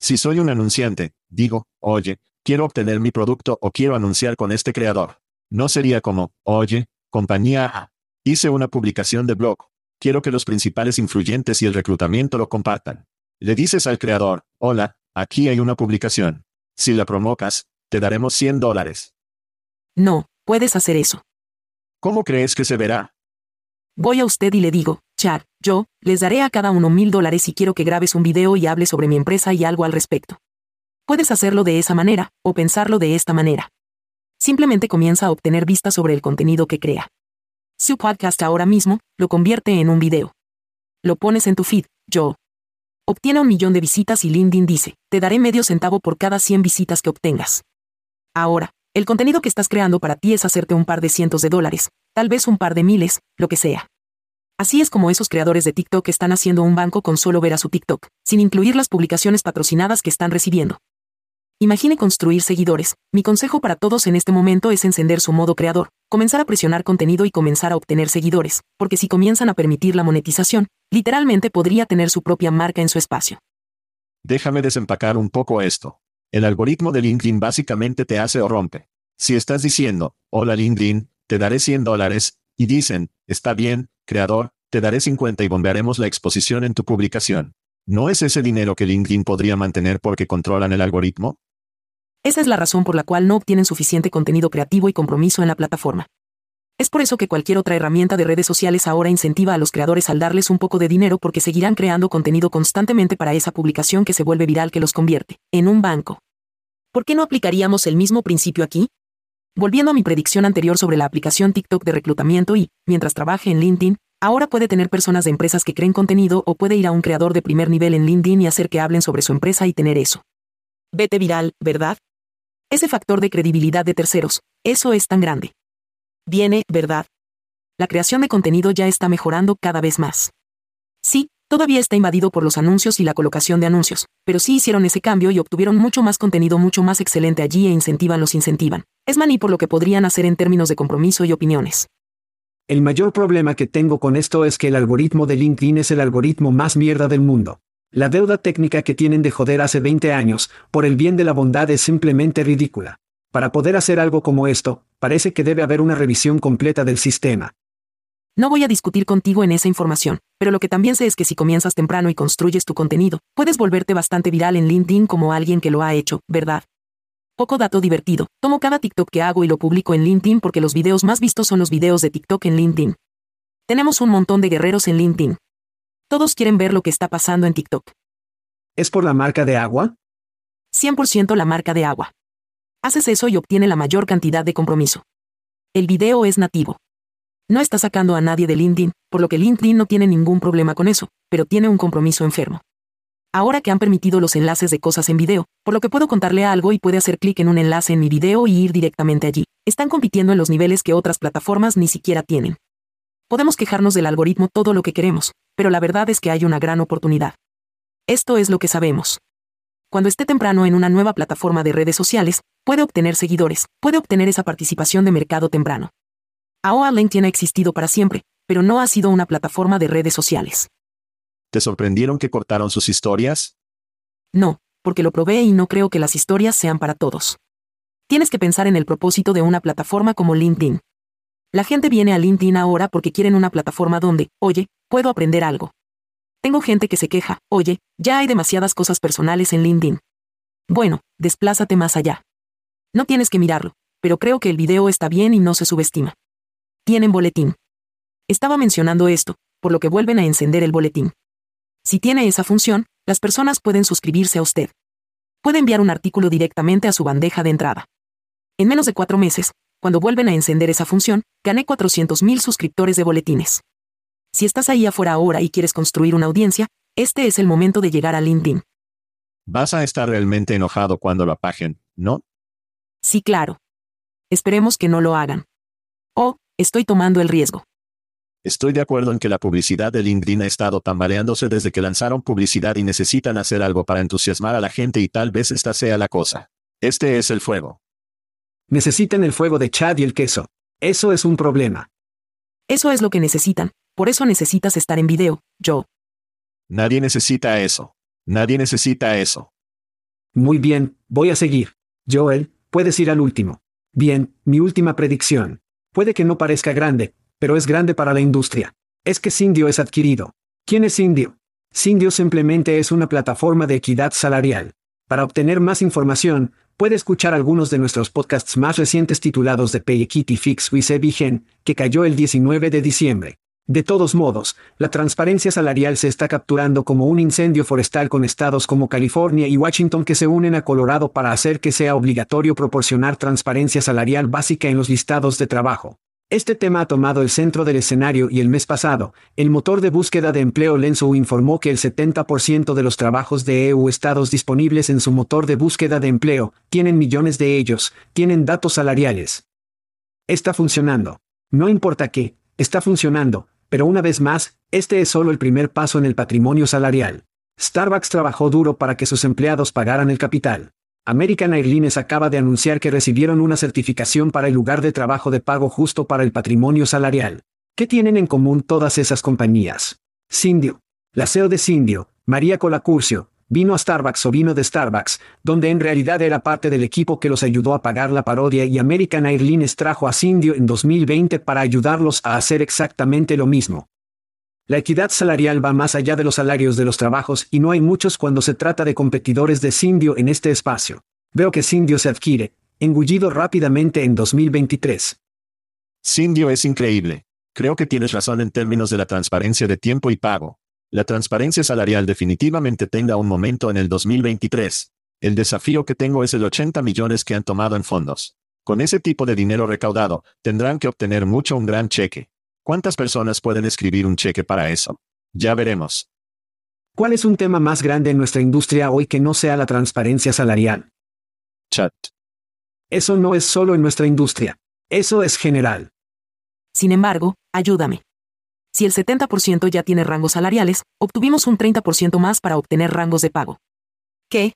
Si soy un anunciante, digo, oye, quiero obtener mi producto o quiero anunciar con este creador. No sería como, oye, compañía A. Hice una publicación de blog. Quiero que los principales influyentes y el reclutamiento lo compartan. Le dices al creador, hola, aquí hay una publicación. Si la promocas, te daremos 100 dólares. No, puedes hacer eso. ¿Cómo crees que se verá? Voy a usted y le digo, Chad, yo, les daré a cada uno mil dólares si quiero que grabes un video y hables sobre mi empresa y algo al respecto. Puedes hacerlo de esa manera, o pensarlo de esta manera. Simplemente comienza a obtener vistas sobre el contenido que crea. Su podcast ahora mismo, lo convierte en un video. Lo pones en tu feed, yo. Obtiene un millón de visitas y LinkedIn dice, te daré medio centavo por cada 100 visitas que obtengas. Ahora, el contenido que estás creando para ti es hacerte un par de cientos de dólares, tal vez un par de miles, lo que sea. Así es como esos creadores de TikTok están haciendo un banco con solo ver a su TikTok, sin incluir las publicaciones patrocinadas que están recibiendo. Imagine construir seguidores. Mi consejo para todos en este momento es encender su modo creador, comenzar a presionar contenido y comenzar a obtener seguidores, porque si comienzan a permitir la monetización, literalmente podría tener su propia marca en su espacio. Déjame desempacar un poco esto. El algoritmo de LinkedIn básicamente te hace o rompe. Si estás diciendo, hola LinkedIn, te daré 100 dólares, y dicen, está bien, creador, te daré 50 y bombearemos la exposición en tu publicación. ¿No es ese dinero que LinkedIn podría mantener porque controlan el algoritmo? Esa es la razón por la cual no obtienen suficiente contenido creativo y compromiso en la plataforma. Es por eso que cualquier otra herramienta de redes sociales ahora incentiva a los creadores al darles un poco de dinero porque seguirán creando contenido constantemente para esa publicación que se vuelve viral que los convierte en un banco. ¿Por qué no aplicaríamos el mismo principio aquí? Volviendo a mi predicción anterior sobre la aplicación TikTok de reclutamiento y, mientras trabaje en LinkedIn, ahora puede tener personas de empresas que creen contenido o puede ir a un creador de primer nivel en LinkedIn y hacer que hablen sobre su empresa y tener eso. Vete viral, ¿verdad? Ese factor de credibilidad de terceros, eso es tan grande. Viene, ¿verdad? La creación de contenido ya está mejorando cada vez más. Sí, todavía está invadido por los anuncios y la colocación de anuncios, pero sí hicieron ese cambio y obtuvieron mucho más contenido mucho más excelente allí e incentivan los incentivan. Es maní por lo que podrían hacer en términos de compromiso y opiniones. El mayor problema que tengo con esto es que el algoritmo de LinkedIn es el algoritmo más mierda del mundo. La deuda técnica que tienen de joder hace 20 años, por el bien de la bondad es simplemente ridícula. Para poder hacer algo como esto, parece que debe haber una revisión completa del sistema. No voy a discutir contigo en esa información, pero lo que también sé es que si comienzas temprano y construyes tu contenido, puedes volverte bastante viral en LinkedIn como alguien que lo ha hecho, ¿verdad? Poco dato divertido, tomo cada TikTok que hago y lo publico en LinkedIn porque los videos más vistos son los videos de TikTok en LinkedIn. Tenemos un montón de guerreros en LinkedIn. Todos quieren ver lo que está pasando en TikTok. ¿Es por la marca de agua? 100% la marca de agua. Haces eso y obtiene la mayor cantidad de compromiso. El video es nativo. No está sacando a nadie de LinkedIn, por lo que LinkedIn no tiene ningún problema con eso, pero tiene un compromiso enfermo ahora que han permitido los enlaces de cosas en video, por lo que puedo contarle algo y puede hacer clic en un enlace en mi video y ir directamente allí. Están compitiendo en los niveles que otras plataformas ni siquiera tienen. Podemos quejarnos del algoritmo todo lo que queremos, pero la verdad es que hay una gran oportunidad. Esto es lo que sabemos. Cuando esté temprano en una nueva plataforma de redes sociales, puede obtener seguidores, puede obtener esa participación de mercado temprano. AOA LinkedIn ha existido para siempre, pero no ha sido una plataforma de redes sociales. ¿Te sorprendieron que cortaron sus historias? No, porque lo probé y no creo que las historias sean para todos. Tienes que pensar en el propósito de una plataforma como LinkedIn. La gente viene a LinkedIn ahora porque quieren una plataforma donde, oye, puedo aprender algo. Tengo gente que se queja, oye, ya hay demasiadas cosas personales en LinkedIn. Bueno, desplázate más allá. No tienes que mirarlo, pero creo que el video está bien y no se subestima. Tienen boletín. Estaba mencionando esto, por lo que vuelven a encender el boletín. Si tiene esa función, las personas pueden suscribirse a usted. Puede enviar un artículo directamente a su bandeja de entrada. En menos de cuatro meses, cuando vuelven a encender esa función, gané 400.000 suscriptores de boletines. Si estás ahí afuera ahora y quieres construir una audiencia, este es el momento de llegar a LinkedIn. Vas a estar realmente enojado cuando lo apaguen, ¿no? Sí, claro. Esperemos que no lo hagan. Oh, estoy tomando el riesgo. Estoy de acuerdo en que la publicidad de LinkedIn ha estado tambaleándose desde que lanzaron publicidad y necesitan hacer algo para entusiasmar a la gente y tal vez esta sea la cosa. Este es el fuego. Necesitan el fuego de Chad y el queso. Eso es un problema. Eso es lo que necesitan. Por eso necesitas estar en video, yo. Nadie necesita eso. Nadie necesita eso. Muy bien, voy a seguir. Joel, puedes ir al último. Bien, mi última predicción. Puede que no parezca grande, pero es grande para la industria. Es que Sindio es adquirido. ¿Quién es Sindio? Sindio simplemente es una plataforma de equidad salarial. Para obtener más información, Puede escuchar algunos de nuestros podcasts más recientes titulados de Pay Equity Fix with Gen, que cayó el 19 de diciembre. De todos modos, la transparencia salarial se está capturando como un incendio forestal con estados como California y Washington que se unen a Colorado para hacer que sea obligatorio proporcionar transparencia salarial básica en los listados de trabajo. Este tema ha tomado el centro del escenario y el mes pasado, el motor de búsqueda de empleo Lenso informó que el 70% de los trabajos de EU estados disponibles en su motor de búsqueda de empleo, tienen millones de ellos, tienen datos salariales. Está funcionando. No importa qué, está funcionando, pero una vez más, este es solo el primer paso en el patrimonio salarial. Starbucks trabajó duro para que sus empleados pagaran el capital. American Airlines acaba de anunciar que recibieron una certificación para el lugar de trabajo de pago justo para el patrimonio salarial. ¿Qué tienen en común todas esas compañías? Cindio. La CEO de Cindio, María Colacurcio, vino a Starbucks o vino de Starbucks, donde en realidad era parte del equipo que los ayudó a pagar la parodia y American Airlines trajo a Cindio en 2020 para ayudarlos a hacer exactamente lo mismo. La equidad salarial va más allá de los salarios de los trabajos y no hay muchos cuando se trata de competidores de Cindio en este espacio. Veo que Cindio se adquiere, engullido rápidamente en 2023. Cindio es increíble. Creo que tienes razón en términos de la transparencia de tiempo y pago. La transparencia salarial definitivamente tenga un momento en el 2023. El desafío que tengo es el 80 millones que han tomado en fondos. Con ese tipo de dinero recaudado, tendrán que obtener mucho un gran cheque. ¿Cuántas personas pueden escribir un cheque para eso? Ya veremos. ¿Cuál es un tema más grande en nuestra industria hoy que no sea la transparencia salarial? Chat. Eso no es solo en nuestra industria. Eso es general. Sin embargo, ayúdame. Si el 70% ya tiene rangos salariales, obtuvimos un 30% más para obtener rangos de pago. ¿Qué?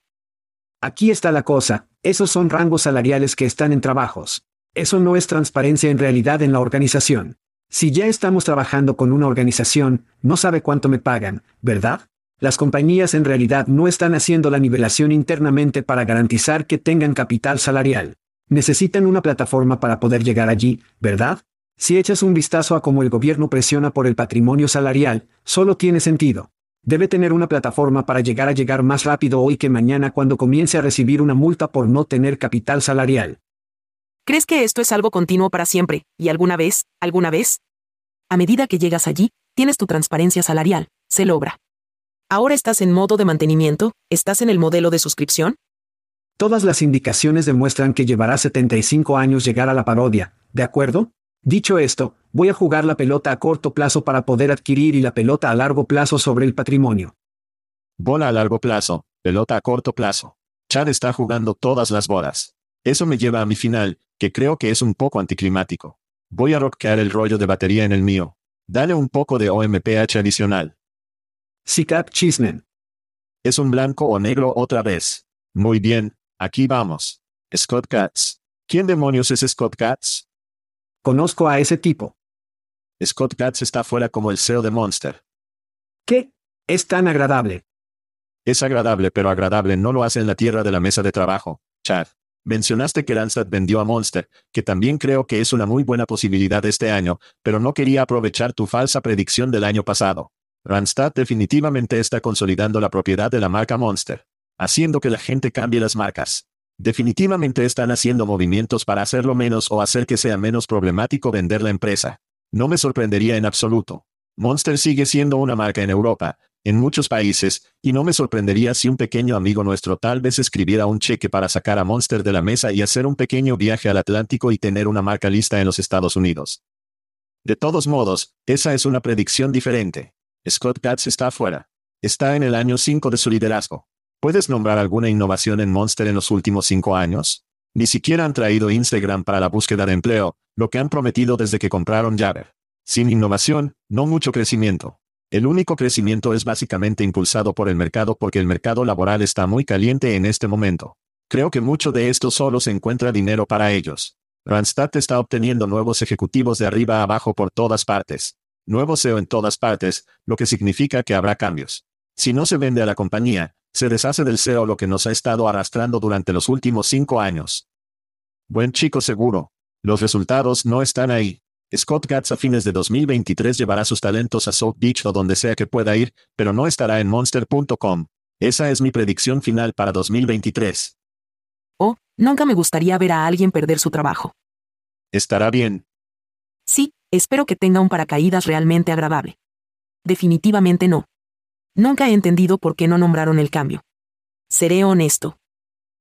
Aquí está la cosa, esos son rangos salariales que están en trabajos. Eso no es transparencia en realidad en la organización. Si ya estamos trabajando con una organización, no sabe cuánto me pagan, ¿verdad? Las compañías en realidad no están haciendo la nivelación internamente para garantizar que tengan capital salarial. Necesitan una plataforma para poder llegar allí, ¿verdad? Si echas un vistazo a cómo el gobierno presiona por el patrimonio salarial, solo tiene sentido. Debe tener una plataforma para llegar a llegar más rápido hoy que mañana cuando comience a recibir una multa por no tener capital salarial. ¿Crees que esto es algo continuo para siempre, y alguna vez, alguna vez? A medida que llegas allí, tienes tu transparencia salarial, se logra. ¿Ahora estás en modo de mantenimiento? ¿Estás en el modelo de suscripción? Todas las indicaciones demuestran que llevará 75 años llegar a la parodia, ¿de acuerdo? Dicho esto, voy a jugar la pelota a corto plazo para poder adquirir y la pelota a largo plazo sobre el patrimonio. Bola a largo plazo, pelota a corto plazo. Chad está jugando todas las bolas. Eso me lleva a mi final, que creo que es un poco anticlimático. Voy a rockear el rollo de batería en el mío. Dale un poco de OMPH adicional. Sicap Chismen. Es un blanco o negro otra vez. Muy bien, aquí vamos. Scott Katz. ¿Quién demonios es Scott Katz? Conozco a ese tipo. Scott Katz está fuera como el CEO de Monster. ¿Qué? Es tan agradable. Es agradable, pero agradable no lo hace en la tierra de la mesa de trabajo, Chad. Mencionaste que Randstad vendió a Monster, que también creo que es una muy buena posibilidad este año, pero no quería aprovechar tu falsa predicción del año pasado. Randstad definitivamente está consolidando la propiedad de la marca Monster, haciendo que la gente cambie las marcas. Definitivamente están haciendo movimientos para hacerlo menos o hacer que sea menos problemático vender la empresa. No me sorprendería en absoluto. Monster sigue siendo una marca en Europa, en muchos países, y no me sorprendería si un pequeño amigo nuestro tal vez escribiera un cheque para sacar a Monster de la mesa y hacer un pequeño viaje al Atlántico y tener una marca lista en los Estados Unidos. De todos modos, esa es una predicción diferente. Scott Katz está afuera. Está en el año 5 de su liderazgo. ¿Puedes nombrar alguna innovación en Monster en los últimos cinco años? Ni siquiera han traído Instagram para la búsqueda de empleo, lo que han prometido desde que compraron Jabber. Sin innovación, no mucho crecimiento. El único crecimiento es básicamente impulsado por el mercado porque el mercado laboral está muy caliente en este momento. Creo que mucho de esto solo se encuentra dinero para ellos. Randstad está obteniendo nuevos ejecutivos de arriba a abajo por todas partes. Nuevo SEO en todas partes, lo que significa que habrá cambios. Si no se vende a la compañía, se deshace del SEO lo que nos ha estado arrastrando durante los últimos cinco años. Buen chico seguro. Los resultados no están ahí. Scott Gatz a fines de 2023 llevará sus talentos a South Beach o donde sea que pueda ir, pero no estará en monster.com. Esa es mi predicción final para 2023. Oh, nunca me gustaría ver a alguien perder su trabajo. Estará bien. Sí, espero que tenga un paracaídas realmente agradable. Definitivamente no. Nunca he entendido por qué no nombraron el cambio. Seré honesto.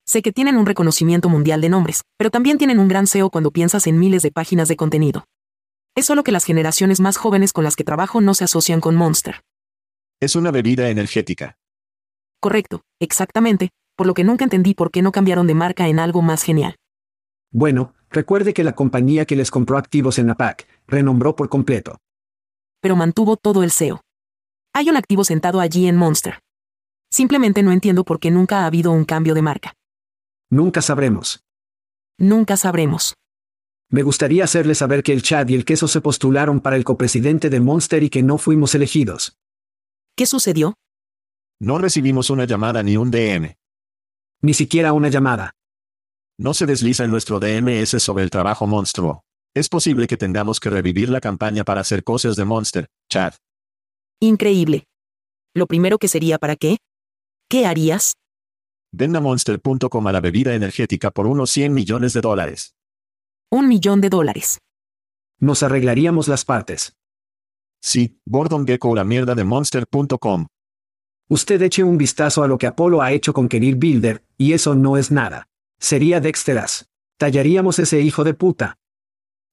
Sé que tienen un reconocimiento mundial de nombres, pero también tienen un gran SEO cuando piensas en miles de páginas de contenido. Es solo que las generaciones más jóvenes con las que trabajo no se asocian con Monster. Es una bebida energética. Correcto, exactamente, por lo que nunca entendí por qué no cambiaron de marca en algo más genial. Bueno, recuerde que la compañía que les compró activos en la PAC, renombró por completo. Pero mantuvo todo el SEO. Hay un activo sentado allí en Monster. Simplemente no entiendo por qué nunca ha habido un cambio de marca. Nunca sabremos. Nunca sabremos. Me gustaría hacerle saber que el Chad y el queso se postularon para el copresidente de Monster y que no fuimos elegidos. ¿Qué sucedió? No recibimos una llamada ni un DM. Ni siquiera una llamada. No se desliza en nuestro DMS sobre el trabajo monstruo. Es posible que tengamos que revivir la campaña para hacer cosas de Monster, Chad. Increíble. Lo primero que sería para qué? ¿Qué harías? Ven a monster.com a la bebida energética por unos 100 millones de dólares. Un millón de dólares. Nos arreglaríamos las partes. Sí, Gordon Gecko o la mierda de monster.com. Usted eche un vistazo a lo que Apolo ha hecho con Kenir Builder, y eso no es nada. Sería Dexteras. Tallaríamos ese hijo de puta.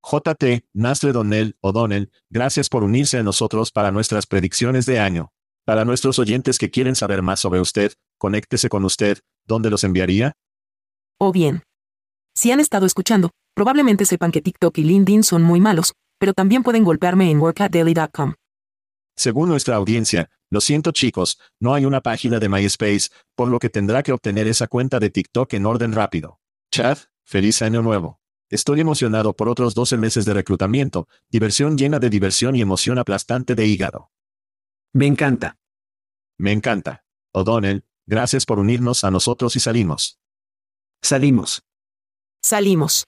JT, Nastre Donnell, O'Donnell, gracias por unirse a nosotros para nuestras predicciones de año. Para nuestros oyentes que quieren saber más sobre usted, conéctese con usted, ¿dónde los enviaría? O bien. Si han estado escuchando, probablemente sepan que TikTok y LinkedIn son muy malos, pero también pueden golpearme en workatdaily.com. Según nuestra audiencia, lo siento chicos, no hay una página de MySpace, por lo que tendrá que obtener esa cuenta de TikTok en orden rápido. Chad, feliz año nuevo. Estoy emocionado por otros 12 meses de reclutamiento, diversión llena de diversión y emoción aplastante de hígado. Me encanta. Me encanta. O'Donnell, gracias por unirnos a nosotros y salimos. Salimos. Salimos.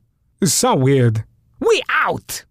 So weird. We out!